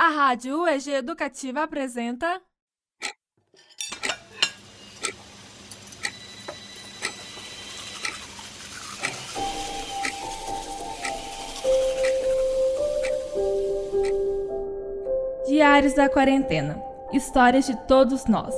A Rádio UEG Educativa apresenta. Diários da Quarentena Histórias de todos nós.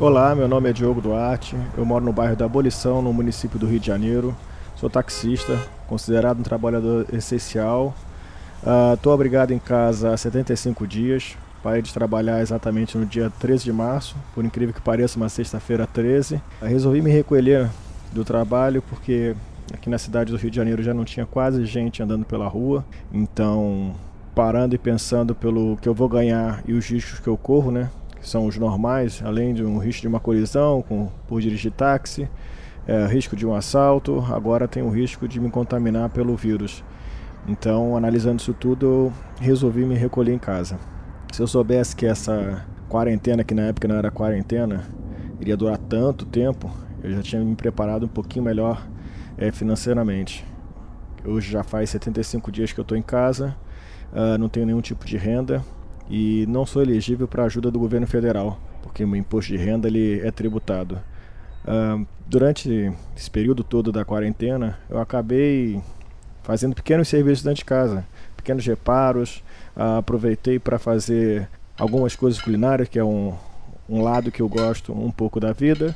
Olá, meu nome é Diogo Duarte, eu moro no bairro da Abolição, no município do Rio de Janeiro. Sou taxista, considerado um trabalhador essencial. Estou uh, abrigado em casa há 75 dias. Parei de trabalhar exatamente no dia 13 de março, por incrível que pareça, uma sexta-feira 13. Uh, resolvi me recolher do trabalho porque aqui na cidade do Rio de Janeiro já não tinha quase gente andando pela rua. Então, parando e pensando pelo que eu vou ganhar e os riscos que eu corro, né? Que são os normais, além de um risco de uma colisão com, por dirigir táxi, é, risco de um assalto, agora tem o risco de me contaminar pelo vírus. Então, analisando isso tudo, eu resolvi me recolher em casa. Se eu soubesse que essa quarentena, que na época não era quarentena, iria durar tanto tempo, eu já tinha me preparado um pouquinho melhor é, financeiramente. Hoje já faz 75 dias que eu estou em casa, uh, não tenho nenhum tipo de renda, e não sou elegível para ajuda do governo federal, porque o imposto de renda ele é tributado. Uh, durante esse período todo da quarentena, eu acabei fazendo pequenos serviços dentro de casa, pequenos reparos, uh, aproveitei para fazer algumas coisas culinárias, que é um, um lado que eu gosto um pouco da vida.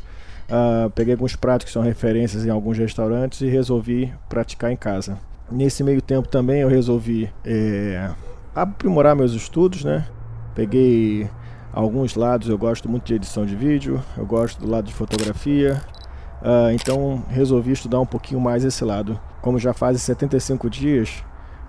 Uh, peguei alguns pratos que são referências em alguns restaurantes e resolvi praticar em casa. Nesse meio tempo também eu resolvi é, aprimorar meus estudos, né? Peguei alguns lados, eu gosto muito de edição de vídeo, eu gosto do lado de fotografia, uh, então resolvi estudar um pouquinho mais esse lado. Como já faz 75 dias,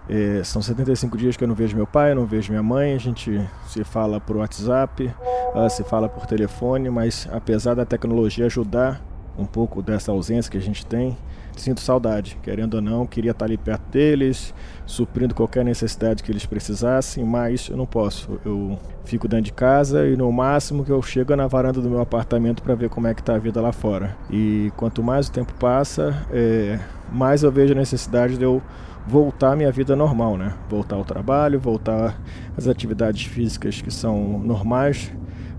eh, são 75 dias que eu não vejo meu pai, não vejo minha mãe, a gente se fala por WhatsApp, uh, se fala por telefone, mas apesar da tecnologia ajudar um pouco dessa ausência que a gente tem, sinto saudade, querendo ou não, queria estar ali perto deles, suprindo qualquer necessidade que eles precisassem, mas eu não posso. Eu fico dentro de casa e no máximo que eu chego na varanda do meu apartamento para ver como é que está a vida lá fora. E quanto mais o tempo passa, é, mais eu vejo a necessidade de eu voltar à minha vida normal, né? Voltar ao trabalho, voltar às atividades físicas que são normais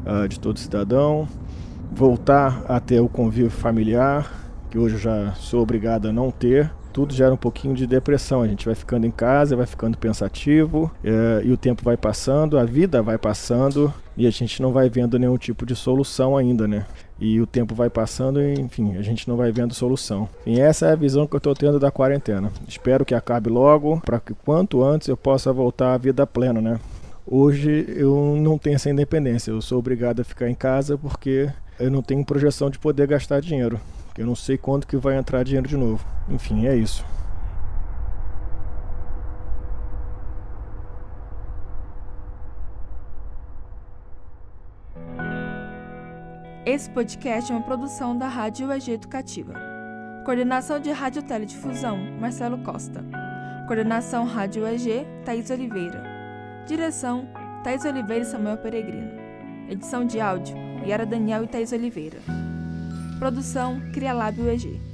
uh, de todo cidadão, voltar a ter o convívio familiar, que hoje eu já sou obrigado a não ter, tudo gera um pouquinho de depressão. A gente vai ficando em casa, vai ficando pensativo, é, e o tempo vai passando, a vida vai passando, e a gente não vai vendo nenhum tipo de solução ainda, né? E o tempo vai passando e, enfim, a gente não vai vendo solução. E essa é a visão que eu estou tendo da quarentena. Espero que acabe logo, para que quanto antes eu possa voltar à vida plena, né? Hoje eu não tenho essa independência, eu sou obrigado a ficar em casa porque eu não tenho projeção de poder gastar dinheiro. Eu não sei quando que vai entrar dinheiro de novo. Enfim, é isso. Esse podcast é uma produção da Rádio UEG Educativa. Coordenação de Rádio Teledifusão, Marcelo Costa. Coordenação Rádio UEG, Thaís Oliveira. Direção, Thaís Oliveira e Samuel Peregrino. Edição de áudio, Yara Daniel e Thaís Oliveira. Produção Crialab UEG.